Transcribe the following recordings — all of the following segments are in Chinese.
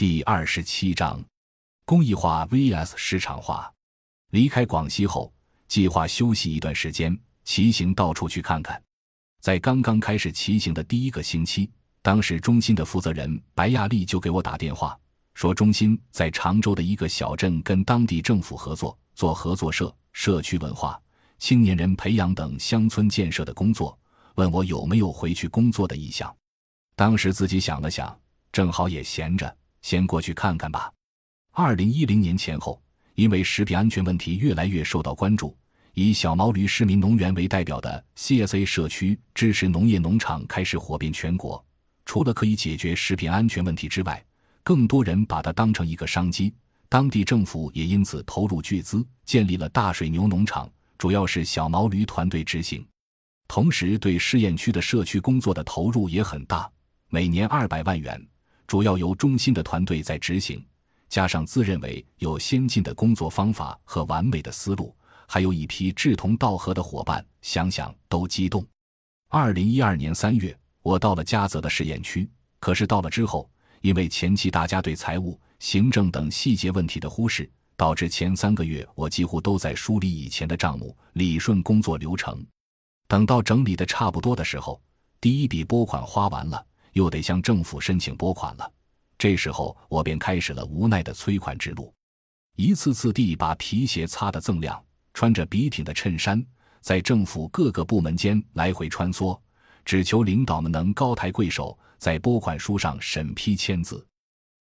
第二十七章，工艺化 vs 市场化。离开广西后，计划休息一段时间，骑行到处去看看。在刚刚开始骑行的第一个星期，当时中心的负责人白亚丽就给我打电话，说中心在常州的一个小镇跟当地政府合作，做合作社、社区文化、青年人培养等乡村建设的工作，问我有没有回去工作的意向。当时自己想了想，正好也闲着，先过去看看吧。二零一零年前后。因为食品安全问题越来越受到关注，以小毛驴市民农园为代表的 CSA 社区支持农业农场开始火遍全国。除了可以解决食品安全问题之外，更多人把它当成一个商机。当地政府也因此投入巨资建立了大水牛农场，主要是小毛驴团队执行。同时，对试验区的社区工作的投入也很大，每年二百万元，主要由中心的团队在执行。加上自认为有先进的工作方法和完美的思路，还有一批志同道合的伙伴，想想都激动。二零一二年三月，我到了嘉泽的试验区，可是到了之后，因为前期大家对财务、行政等细节问题的忽视，导致前三个月我几乎都在梳理以前的账目，理顺工作流程。等到整理的差不多的时候，第一笔拨款花完了，又得向政府申请拨款了。这时候，我便开始了无奈的催款之路，一次次地把皮鞋擦得锃亮，穿着笔挺的衬衫，在政府各个部门间来回穿梭，只求领导们能高抬贵手，在拨款书上审批签字。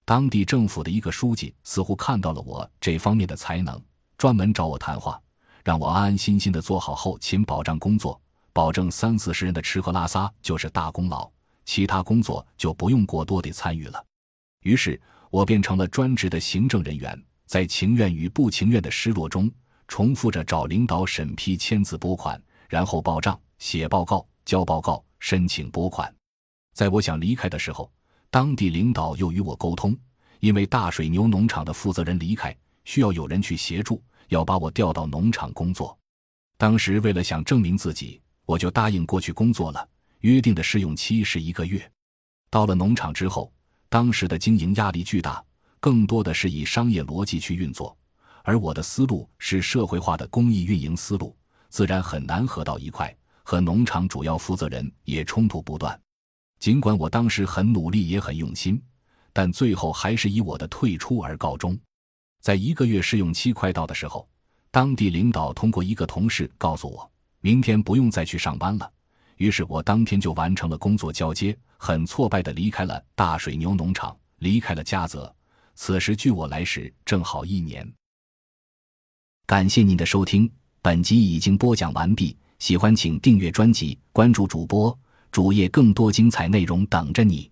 当地政府的一个书记似乎看到了我这方面的才能，专门找我谈话，让我安安心心的做好后勤保障工作，保证三四十人的吃喝拉撒就是大功劳，其他工作就不用过多的参与了。于是我变成了专职的行政人员，在情愿与不情愿的失落中，重复着找领导审批、签字、拨款，然后报账、写报告、交报告、申请拨款。在我想离开的时候，当地领导又与我沟通，因为大水牛农场的负责人离开，需要有人去协助，要把我调到农场工作。当时为了想证明自己，我就答应过去工作了。约定的试用期是一个月。到了农场之后。当时的经营压力巨大，更多的是以商业逻辑去运作，而我的思路是社会化的公益运营思路，自然很难合到一块，和农场主要负责人也冲突不断。尽管我当时很努力也很用心，但最后还是以我的退出而告终。在一个月试用期快到的时候，当地领导通过一个同事告诉我，明天不用再去上班了。于是我当天就完成了工作交接，很挫败的离开了大水牛农场，离开了嘉泽。此时距我来时正好一年。感谢您的收听，本集已经播讲完毕。喜欢请订阅专辑，关注主播主页，更多精彩内容等着你。